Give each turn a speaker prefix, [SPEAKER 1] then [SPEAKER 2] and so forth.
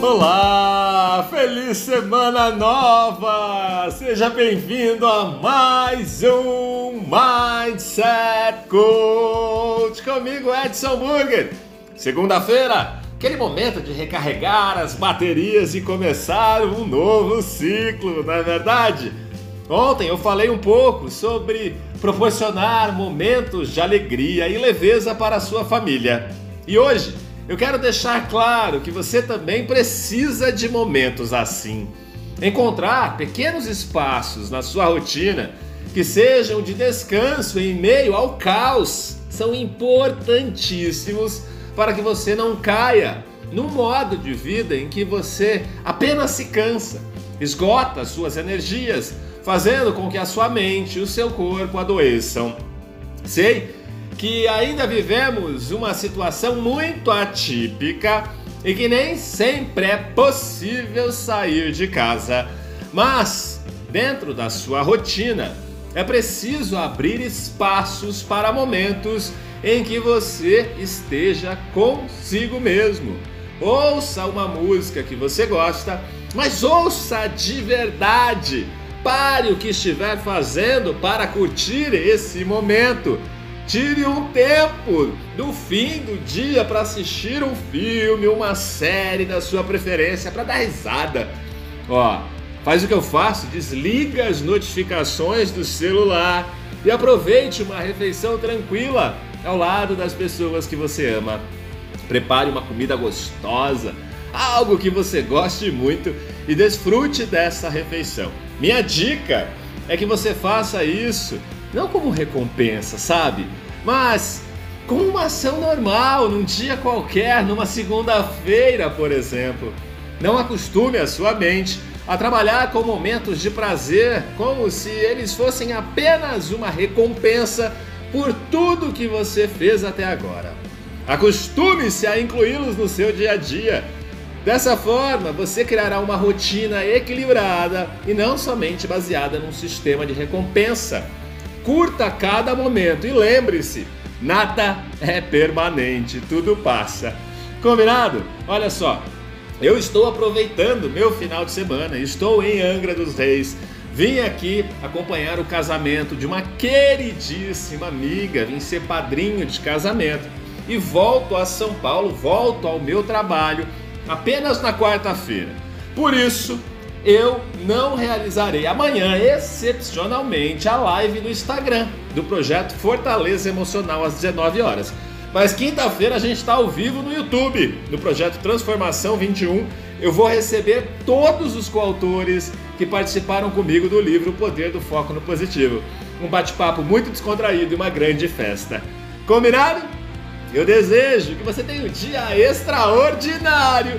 [SPEAKER 1] Olá, feliz semana nova! Seja bem-vindo a mais um Mindset Coach comigo, Edson Burger. Segunda-feira, aquele momento de recarregar as baterias e começar um novo ciclo, não é verdade? Ontem eu falei um pouco sobre proporcionar momentos de alegria e leveza para a sua família. E hoje eu quero deixar claro que você também precisa de momentos assim. Encontrar pequenos espaços na sua rotina que sejam de descanso em meio ao caos são importantíssimos para que você não caia num modo de vida em que você apenas se cansa, esgota suas energias, fazendo com que a sua mente e o seu corpo adoeçam. Sei que ainda vivemos uma situação muito atípica e que nem sempre é possível sair de casa. Mas, dentro da sua rotina, é preciso abrir espaços para momentos em que você esteja consigo mesmo. Ouça uma música que você gosta, mas ouça de verdade. Pare o que estiver fazendo para curtir esse momento Tire um tempo do fim do dia para assistir um filme, uma série da sua preferência, para dar risada. Ó, faz o que eu faço, desliga as notificações do celular e aproveite uma refeição tranquila ao lado das pessoas que você ama. Prepare uma comida gostosa, algo que você goste muito e desfrute dessa refeição. Minha dica é que você faça isso não como recompensa, sabe? Mas como uma ação normal, num dia qualquer, numa segunda-feira, por exemplo. Não acostume a sua mente a trabalhar com momentos de prazer como se eles fossem apenas uma recompensa por tudo que você fez até agora. Acostume-se a incluí-los no seu dia a dia. Dessa forma, você criará uma rotina equilibrada e não somente baseada num sistema de recompensa. Curta cada momento e lembre-se: nada é permanente, tudo passa. Combinado? Olha só, eu estou aproveitando meu final de semana, estou em Angra dos Reis. Vim aqui acompanhar o casamento de uma queridíssima amiga, vim ser padrinho de casamento e volto a São Paulo, volto ao meu trabalho apenas na quarta-feira. Por isso, eu não realizarei amanhã, excepcionalmente, a live no Instagram do projeto Fortaleza Emocional às 19 horas. Mas quinta-feira a gente está ao vivo no YouTube, no projeto Transformação 21. Eu vou receber todos os coautores que participaram comigo do livro O Poder do Foco no Positivo. Um bate-papo muito descontraído e uma grande festa. Combinado? Eu desejo que você tenha um dia extraordinário